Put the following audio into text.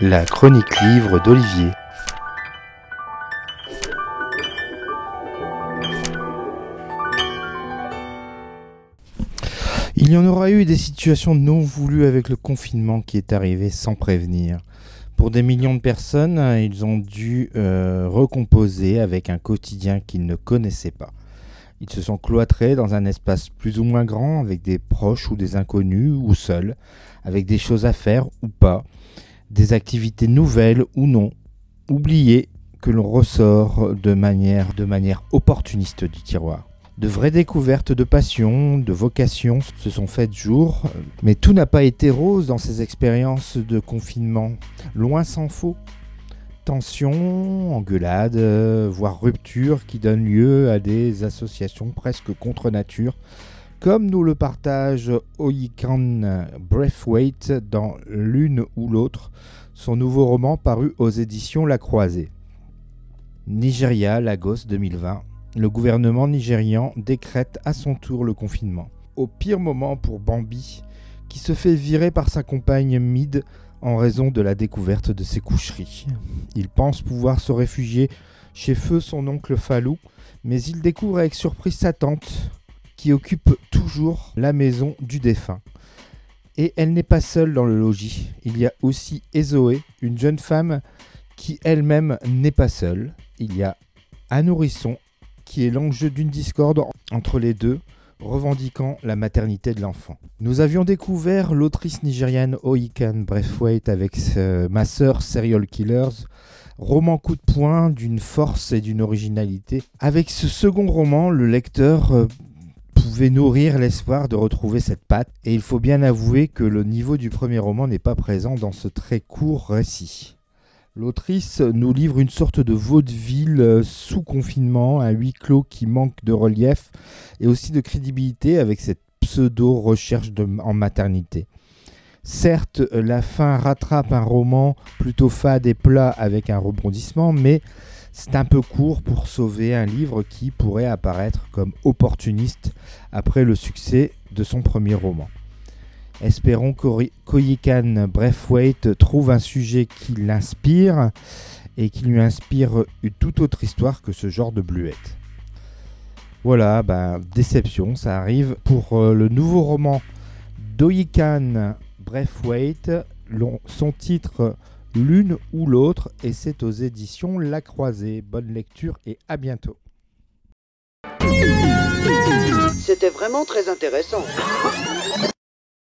La chronique livre d'Olivier. Il y en aura eu des situations non voulues avec le confinement qui est arrivé sans prévenir. Pour des millions de personnes, ils ont dû euh, recomposer avec un quotidien qu'ils ne connaissaient pas. Ils se sont cloîtrés dans un espace plus ou moins grand avec des proches ou des inconnus ou seuls, avec des choses à faire ou pas, des activités nouvelles ou non, oubliées que l'on ressort de manière, de manière opportuniste du tiroir. De vraies découvertes de passion, de vocation se sont faites jour, mais tout n'a pas été rose dans ces expériences de confinement. Loin s'en faut. Tensions, engueulades, voire ruptures qui donnent lieu à des associations presque contre nature, comme nous le partage Oyikan Breathwaite dans L'une ou l'autre, son nouveau roman paru aux éditions La Croisée. Nigeria, Lagos 2020 le gouvernement nigérian décrète à son tour le confinement. Au pire moment pour Bambi, qui se fait virer par sa compagne Mid en raison de la découverte de ses coucheries. Il pense pouvoir se réfugier chez feu son oncle Falou, mais il découvre avec surprise sa tante, qui occupe toujours la maison du défunt. Et elle n'est pas seule dans le logis. Il y a aussi Ezoé, une jeune femme qui elle-même n'est pas seule. Il y a un nourrisson qui est l'enjeu d'une discorde entre les deux, revendiquant la maternité de l'enfant. Nous avions découvert l'autrice nigériane Oikan Breathwaite avec Ma sœur Serial Killers, roman coup de poing d'une force et d'une originalité. Avec ce second roman, le lecteur euh, pouvait nourrir l'espoir de retrouver cette patte, et il faut bien avouer que le niveau du premier roman n'est pas présent dans ce très court récit. L'autrice nous livre une sorte de vaudeville euh, sous confinement, un huis clos qui manque de relief et aussi de crédibilité avec cette pseudo-recherche en maternité. Certes, la fin rattrape un roman plutôt fade et plat avec un rebondissement, mais c'est un peu court pour sauver un livre qui pourrait apparaître comme opportuniste après le succès de son premier roman. Espérons qu'Oyikan Breathwaite trouve un sujet qui l'inspire et qui lui inspire une toute autre histoire que ce genre de bluette. Voilà, bah, déception, ça arrive pour euh, le nouveau roman d'Oyikan Breathwaite, son titre L'une ou l'autre, et c'est aux éditions La Croisée. Bonne lecture et à bientôt. C'était vraiment très intéressant.